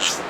Shh.